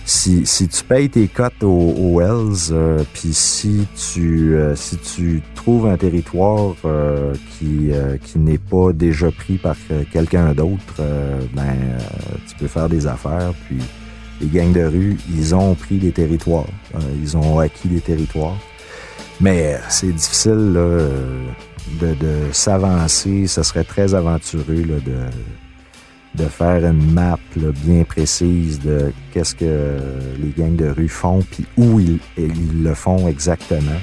si, si tu payes tes cotes aux, Hells, euh, puis si tu si tu trouves un territoire qui qui n'est pas déjà pris par quelqu'un d'autre, ben tu peux faire des affaires. Puis les gangs de rue, ils ont pris des territoires, ils ont acquis des territoires. Mais c'est difficile là, de, de s'avancer. Ce serait très aventureux de de faire une map bien précise de qu'est-ce que les gangs de rue font, puis où ils, ils le font exactement.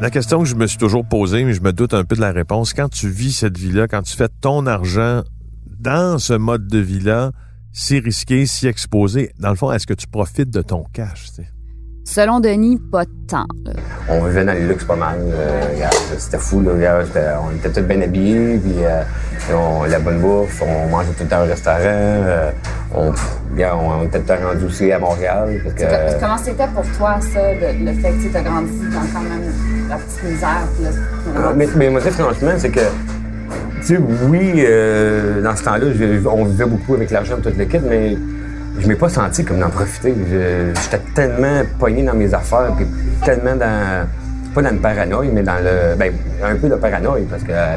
La question que je me suis toujours posée, mais je me doute un peu de la réponse, quand tu vis cette vie-là, quand tu fais ton argent dans ce mode de vie-là, si risqué, si exposé, dans le fond, est-ce que tu profites de ton cash? tu sais? Selon Denis, pas tant. là. On vivait dans le luxe pas mal. euh, c'était fou. Là, regarde, on était tous bien habillés, puis euh, on, la bonne bouffe, on mangeait tout le temps au restaurant. euh, on, regarde, on, on était tout le temps rendus aussi à Montréal. Que, Comment c'était pour toi, ça, de- le fait que tu as grandi dans quand même la petite misère? puis là, Ah, mais, mais moi, franchement, c'est que, tu sais, oui, euh, dans ce temps-là, je- on vivait beaucoup avec l'argent toute l'équipe, mais je m'ai pas senti comme d'en profiter. Je- J'étais tellement pogné dans mes affaires, puis tellement dans, pas dans le paranoïa, mais dans le, ben, un peu de paranoïa, parce que, euh,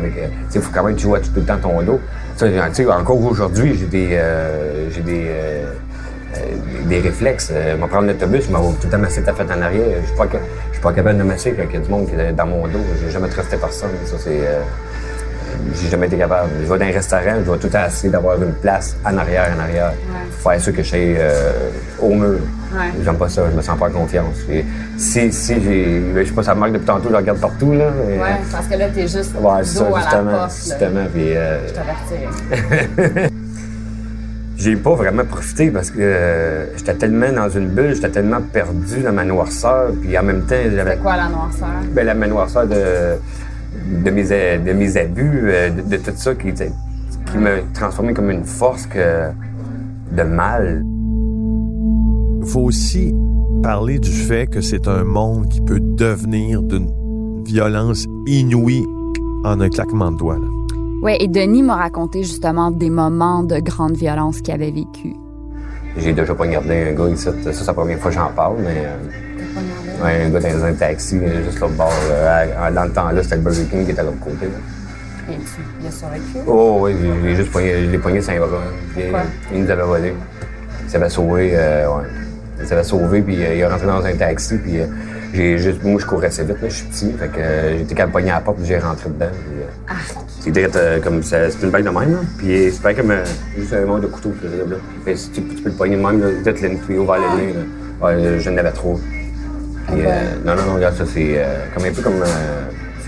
sais, faut quand même que tu vois tout le temps ton dos. Ça, tu sais, encore aujourd'hui, j'ai des, euh, j'ai des, des réflexes. Je vais prendre l'autobus, je vais tout le temps ta tête en arrière. Je je suis pas capable de masser quand il y a du monde qui est dans mon dos. J'ai jamais trusté personne. Ça, c'est. J'ai jamais été capable. Je vais dans un restaurant, je vais tout le temps essayer d'avoir une place en arrière, en arrière. Faut faire sûr que je sois euh, au mur. Ouais. J'aime pas ça, je me sens pas en confiance. Et si, si j'ai. Je sais pas, ça me marque depuis tantôt, je regarde partout, là. Ouais, parce que là, t'es juste Ouais, c'est ça, à la justement. porte, justement, puis, euh, Je. J'ai pas vraiment profité parce que euh, j'étais tellement dans une bulle, j'étais tellement perdu dans ma noirceur, puis en même temps, j'avais C'est quoi la noirceur? ben, la noirceur de, de, mes, de mes abus, euh, de, de tout ça qui, me transformait comme une force que, de mal. Il faut aussi parler du fait que c'est un monde qui peut devenir d'une violence inouïe en un claquement de doigts. là. Ouais, et Denis m'a raconté justement des moments de grande violence qu'il avait vécu. J'ai déjà poignardé un gars ici, ça c'est la première fois que j'en parle, mais euh, ouais, un gars dans un taxi, euh, juste l'autre bord. euh, dans le temps-là, c'était le Burger King qui était à l'autre côté. là. Et tu- Il a survécu? Oh oui, j'ai- juste pogné, je l'ai bras. Puis, Pourquoi? Il nous avait volé. Il s'avait sauvé, euh, ouais. Il s'avait sauvé, puis euh, il est rentré dans un taxi, puis j'ai juste, moi je courais assez vite, là, je suis petit, fait que euh, j'étais capable de pogner à la porte, puis j'ai rentré dedans. puis, euh, c'est direct, euh, comme ça, c'est une bague de même, là. Puis c'est pas comme juste un mot de couteau arrive, là. Fait que si tu, tu peux le pogner de même, là, peut-être le tuyau vers le nez, là. Ouais, je n'avais trop. Puis, euh, non, non, non, regarde, ça, c'est comme un peu comme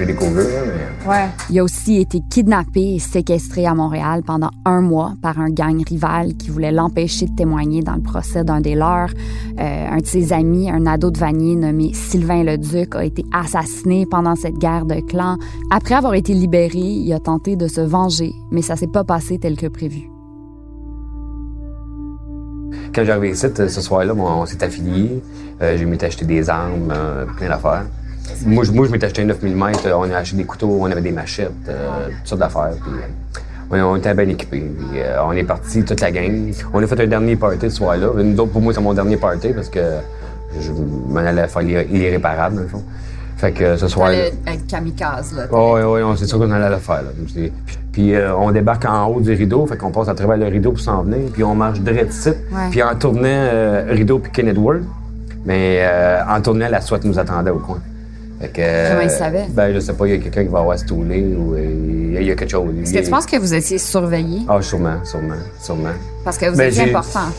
mais. Ouais. Il a aussi été kidnappé et séquestré à Montréal pendant un mois par un gang rival qui voulait l'empêcher de témoigner dans le procès d'un des leurs. Euh, un de ses amis, un ado de Vanier nommé Sylvain Leduc, a été assassiné pendant cette guerre de clans. Après avoir été libéré, il a tenté de se venger, mais ça s'est pas passé tel que prévu. Quand j'arrive ici, euh, ce soir-là, on s'est affiliés. Euh, j'ai m'étais acheté des armes, euh, plein d'affaires. Moi, je, moi, je m'étais acheté un 9 mm, euh, on a acheté des couteaux, on avait des machettes, euh, toutes sortes d'affaires. Puis, euh, on, était bien équipés. Puis, euh, on est parti, toute la gang. On a fait un dernier party ce soir-là. Nous autres, pour moi, c'est mon dernier party parce que je m'en allais faire l'irré- l'irréparable, dans le fond. Fait que ce soir-là. Fallait être kamikaze, là. Oh, oui, oui, on sait sûr qu'on allait le faire. Là. C'est- Puis euh, on débarque en haut du rideau, fait qu'on passe à travers le rideau pour s'en venir, puis on marche direct ici. Ouais. Puis en tournant euh, rideau puis Kenneth Ward, mais euh, en tournant, la SWAT nous attendait au coin. Que, Comment ils savaient? Ben, je sais pas, il y a quelqu'un qui va avoir stoulé ou euh, il y a quelque chose. Est-ce que tu penses que vous étiez surveillé? Ah, sûrement, sûrement, sûrement. Parce que vous Ben, étiez important.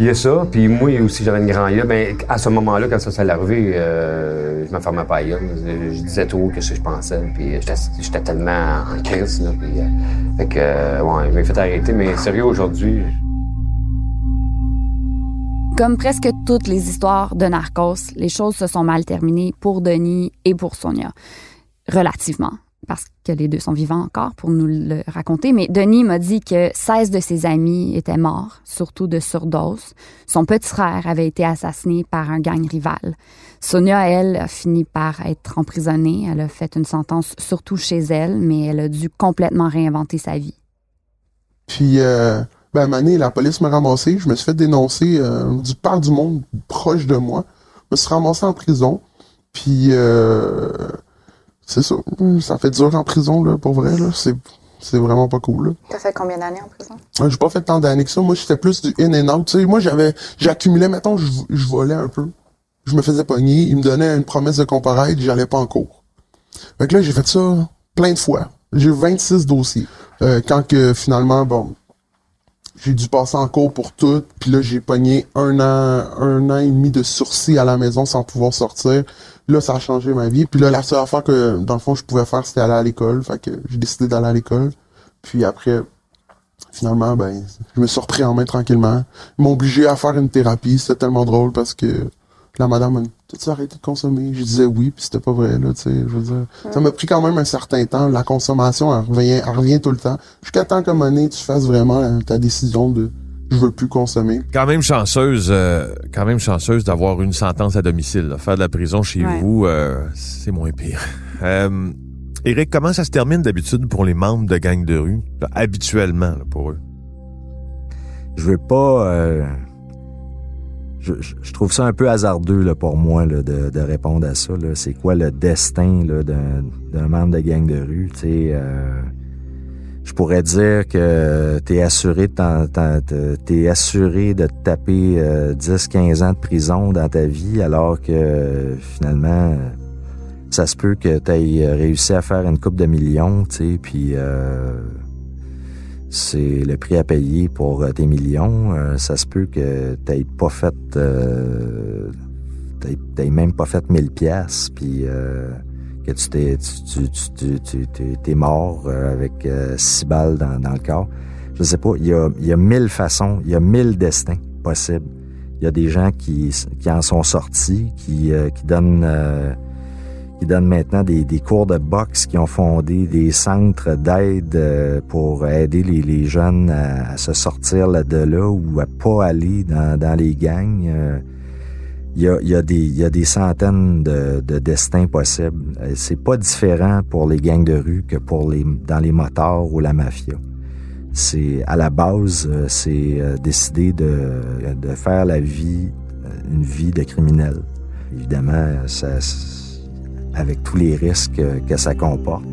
Il y a ça, puis moi aussi j'avais une grande gueule. Ben, à ce moment-là, quand ça s'est arrivé, euh, je me fermais pas gueule. Je, je disais tout que ce que je pensais, puis j'étais tellement en crise. Là, puis, euh, fait que, ouais, je m'ai fait arrêter, mais sérieux, aujourd'hui, Comme presque toutes les histoires de Narcos, les choses se sont mal terminées pour Denis et pour Sonia. Relativement, parce que les deux sont vivants encore pour nous le raconter. Mais Denis m'a dit que 16 de ses amis étaient morts, surtout de surdose. Son petit frère avait été assassiné par un gang rival. Sonia, elle, a fini par être emprisonnée. Elle a fait une sentence surtout chez elle, mais elle a dû complètement réinventer sa vie. Puis, euh, ben, à un moment donné, la police m'a ramassé. Je me suis fait dénoncer euh, du par du monde proche de moi. Je me suis ramassé en prison. Puis, euh, c'est ça. Ça fait dur en prison, là, pour vrai. Là. C'est, c'est vraiment pas cool. Là. T'as fait combien d'années en prison? Ouais, J'ai pas fait tant d'années que ça. Moi, j'étais plus du in and out. Moi, j'avais, j'accumulais, mettons, je, je volais un peu. Je me faisais pogner. Ils me donnaient une promesse de comparaître. J'allais pas en cours. Fait que là, j'ai fait ça plein de fois. J'ai eu 26 dossiers. Euh, quand que, finalement, bon, j'ai dû passer en cours pour tout. Puis là, j'ai pogné un an, un an et demi de sursis à la maison sans pouvoir sortir. Là, ça a changé ma vie. Puis là, la seule affaire que, dans le fond, je pouvais faire, c'était aller à l'école. Fait que j'ai décidé d'aller à l'école. Puis après, finalement, ben, je me suis repris en main tranquillement. Ils m'ont obligé à faire une thérapie. C'était tellement drôle parce que la madame m'a dit, t'as-tu arrêté de consommer? Je disais oui, puis c'était pas vrai, là, tu sais, je veux dire. Ça m'a pris quand même un certain temps. La consommation, elle revient, elle revient tout le temps. Jusqu'à temps qu'à un moment donné, tu fasses vraiment euh, ta décision de, je veux plus consommer. Quand même chanceuse, euh, quand même chanceuse d'avoir une sentence à domicile. là. Faire de la prison chez Ouais. vous, euh, c'est moins pire. Euh, Éric, comment ça se termine d'habitude pour les membres de gangs de rue, là, habituellement là, pour eux? Je veux pas. Euh, je, trouve ça un peu hasardeux là, pour moi là, de, répondre à ça. C'est quoi le destin d'un membre de gang de rue? euh, je pourrais dire que t'es assuré de t'es assuré de te taper euh, 10-15 ans de prison dans ta vie, alors que euh, finalement, ça se peut que tu aies réussi à faire une coupe de millions, tu sais, puis euh, c'est le prix à payer pour tes millions. Euh, ça se peut que tu pas fait... Euh, t'aies même pas fait 1000 pièces puis euh, que tu t'es tu, mort euh, avec euh, six balles dans, dans, le corps. Je sais pas, il y a, mille façons, il y a mille destins possibles. Il y a des gens qui, en sont sortis, qui donnent qui donnent maintenant des, des, cours de boxe, qui ont fondé des centres d'aide pour aider les, les jeunes à, se sortir de là ou à pas aller dans, dans les gangs il y a, y, a des, y a des centaines de, de destins possibles. Euh, c'est pas différent pour les gangs de rue que pour les dans les motards ou la mafia. C'est à la base, euh, c'est euh, décider de, de faire la vie une vie de criminel. Évidemment, ça, avec tous les risques que ça comporte.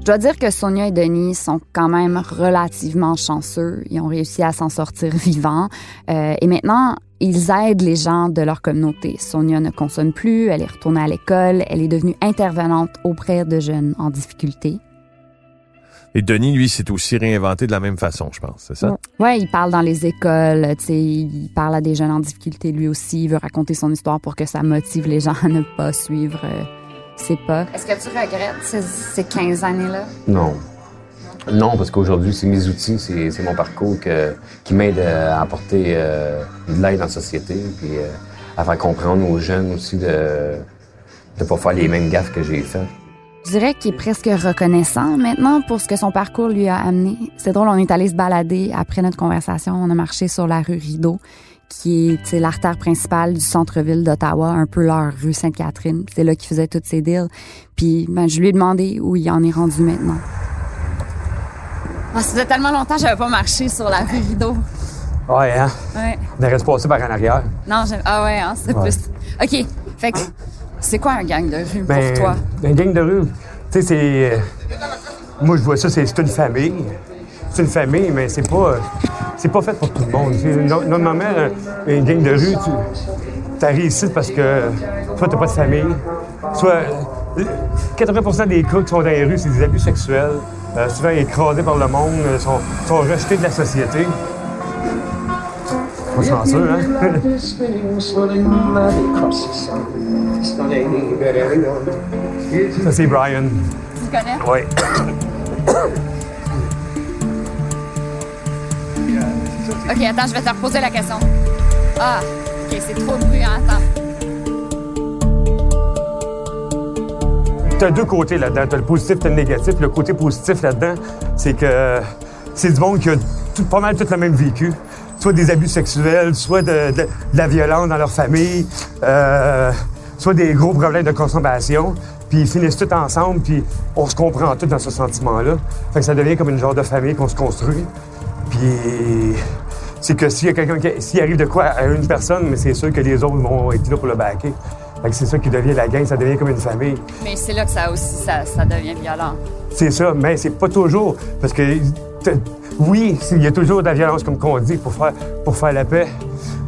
Je dois dire que Sonia et Denis sont quand même relativement chanceux. Ils ont réussi à s'en sortir vivants. Euh, et maintenant, ils aident les gens de leur communauté. Sonia ne consomme plus, elle est retournée à l'école, elle est devenue intervenante auprès de jeunes en difficulté. Et Denis, lui, s'est aussi réinventé de la même façon, je pense, c'est ça? Oui, il parle dans les écoles, tu sais, il parle à des jeunes en difficulté lui aussi, il veut raconter son histoire pour que ça motive les gens à ne pas suivre euh, c'est pas. Est-ce que tu regrettes ces, 15 années-là? Non. Non, parce qu'aujourd'hui, c'est mes outils, c'est mon parcours qui m'aide à apporter euh, de l'aide dans la société, puis euh, à faire comprendre aux jeunes aussi de ne pas faire les mêmes gaffes que j'ai faites. Je dirais qu'il est presque reconnaissant maintenant pour ce que son parcours lui a amené. C'est drôle, on est allé se balader après notre conversation. On a marché sur la rue Rideau qui est l'artère principale du centre-ville d'Ottawa, un peu leur rue Sainte-Catherine. C'est là qu'ils faisaient toutes ces deals. Puis ben, je lui ai demandé où il en est rendu maintenant. Ah, ça faisait tellement longtemps que j'avais pas marché sur la rue Rideau. Ouais, hein? Ouais. On reste passé par en arrière. Non, j'aime. Ah ouais, hein, c'est plus. OK. Fait que, c'est quoi un gang de rue ben, pour toi? Un gang de rue, tu sais, c'est. Euh, moi, je vois ça, c'est une famille. C'est une famille, mais c'est pas c'est pas fait pour tout le monde. Normalement, une gang de rue, tu arrives ici parce que soit t'as pas de famille, soit 80% des cas qui sont dans les rues, c'est des abus sexuels. Euh, souvent écrasés par le monde, euh, sont, sont rejetés de la société. Pas chanceux, hein? Ça, c'est Brian. Tu connais? Oui. OK, attends, je vais te reposer la question. Ah, OK, c'est trop de bruit, hein, attends. T'as deux côtés là-dedans. T'as le positif et le négatif. Le côté positif là-dedans, c'est que c'est du monde qui a tout, pas mal tout le même vécu. Soit des abus sexuels, soit de, la violence dans leur famille, euh, soit des gros problèmes de consommation. Puis ils finissent tous ensemble, puis on se comprend tout dans ce sentiment-là. Fait que ça devient comme une genre de famille qu'on se construit. Puis c'est que s'il y a quelqu'un qui s'il arrive de quoi à une personne, mais c'est sûr que les autres vont être là pour le baquer. c'est ça qui devient la gang, ça devient comme une famille. Mais c'est là que ça aussi, ça, devient violent. C'est ça, mais c'est pas toujours. Parce que, oui, il y a toujours de la violence, comme on dit, pour faire, pour faire la paix.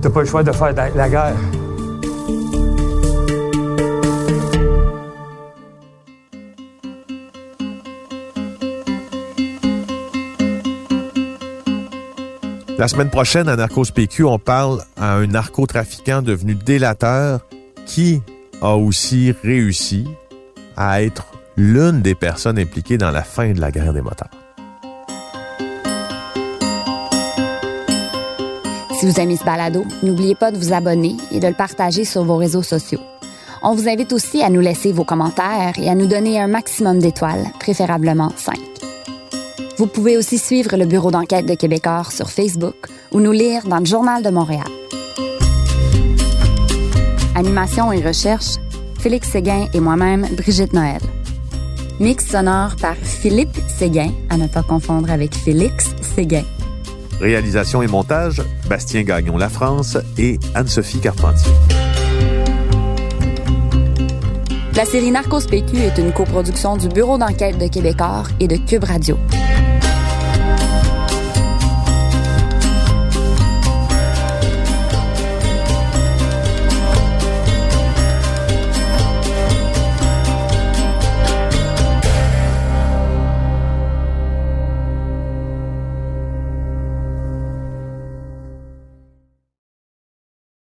T'as pas le choix de faire la guerre. La semaine prochaine, à Narcos PQ, on parle à un narcotrafiquant devenu délateur qui a aussi réussi à être l'une des personnes impliquées dans la fin de la guerre des motards. Si vous aimez ce balado, n'oubliez pas de vous abonner et de le partager sur vos réseaux sociaux. On vous invite aussi à nous laisser vos commentaires et à nous donner un maximum d'étoiles, préférablement 5. Vous pouvez aussi suivre le bureau d'enquête de Québecor sur Facebook ou nous lire dans le Journal de Montréal. Animation et recherche, Félix Séguin et moi-même, Brigitte Noël. Mix sonore par Philippe Séguin, à ne pas confondre avec Félix Séguin. Réalisation et montage, Bastien Gagnon La France et Anne-Sophie Carpentier. La série Narcos PQ est une coproduction du Bureau d'enquête de Québecor et de Cube Radio.